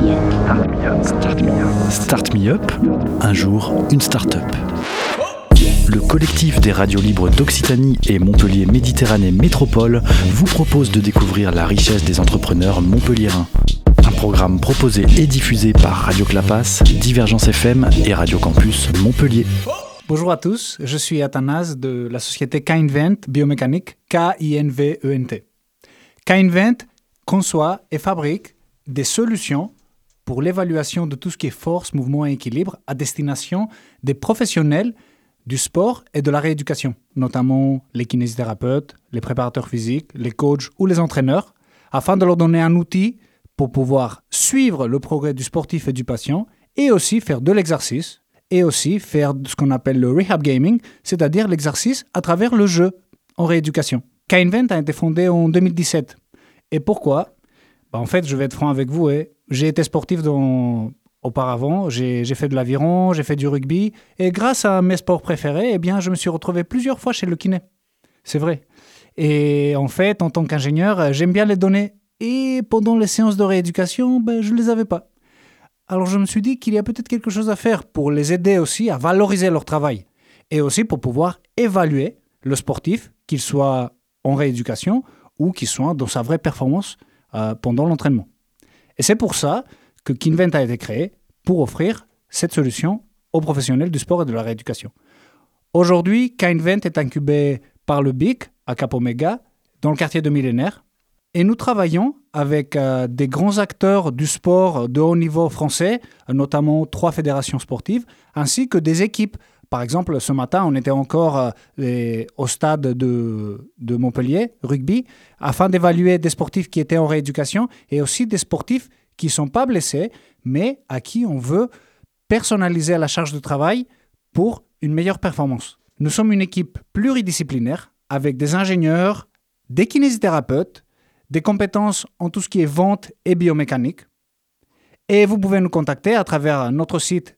Me Up. Start Me Up. Start Me Up. Un jour, une start-up. Le collectif des radios libres d'Occitanie et Montpellier Méditerranée Métropole vous propose de découvrir la richesse des entrepreneurs montpelliérains. Un programme proposé et diffusé par Radio Clapas, Divergence FM et Radio Campus Montpellier. Bonjour à tous, je suis Athanas de la société K-Invent Biomécanique, K-I-N-V-E-N-T. K-Invent conçoit et fabrique des solutions pour l'évaluation de tout ce qui est force, mouvement et équilibre à destination des professionnels du sport et de la rééducation, notamment les kinésithérapeutes, les préparateurs physiques, les coachs ou les entraîneurs, afin de leur donner un outil pour pouvoir suivre le progrès du sportif et du patient et aussi faire de l'exercice et aussi faire ce qu'on appelle le rehab gaming, c'est-à-dire l'exercice à travers le jeu en rééducation. K-Invent a été fondé en 2017. Et pourquoi? Bah, En fait, je vais être franc avec vous, et j'ai été sportif auparavant, j'ai fait de l'aviron, j'ai fait du rugby, et grâce à mes sports préférés, eh je me suis retrouvé plusieurs fois chez le kiné. C'est vrai. Et en fait, en tant qu'ingénieur, j'aime bien les données. Et pendant les séances de rééducation, ben, je ne les avais pas. Alors je me suis dit qu'il y a peut-être quelque chose à faire pour les aider aussi à valoriser leur travail et aussi pour pouvoir évaluer le sportif, qu'il soit en rééducation ou qu'il soit dans sa vraie performance euh, pendant l'entraînement. Et c'est pour ça que Kinvent a été créé pour offrir cette solution aux professionnels du sport et de la rééducation. Aujourd'hui, Kinvent est incubé par le BIC à Cap Omega dans le quartier de Millénaire et nous travaillons avec euh, des grands acteurs du sport de haut niveau français, notamment trois fédérations sportives, ainsi que des équipes. Par exemple, ce matin, on était encore euh, au stade de, de, Montpellier, rugby, afin d'évaluer des sportifs qui étaient en rééducation et aussi des sportifs qui ne sont pas blessés, mais à qui on veut personnaliser la charge de travail pour une meilleure performance. Nous sommes une équipe pluridisciplinaire avec des ingénieurs, des kinésithérapeutes, des compétences en tout ce qui est vente et biomécanique. Et vous pouvez nous contacter à travers notre site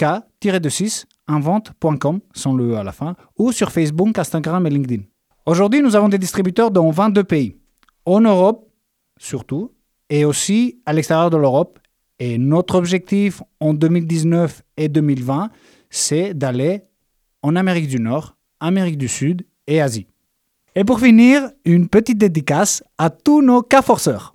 www.k-26invente.com, sans le E à la fin, ou sur Facebook, Instagram et LinkedIn. Aujourd'hui, nous avons des distributeurs dans 22 pays, en Europe surtout, et aussi à l'extérieur de l'Europe. Et notre objectif en 2019 et 2020, c'est d'aller en Amérique du Nord, Amérique du Sud et Asie. Et pour finir, une petite dédicace à tous nos cas forceurs.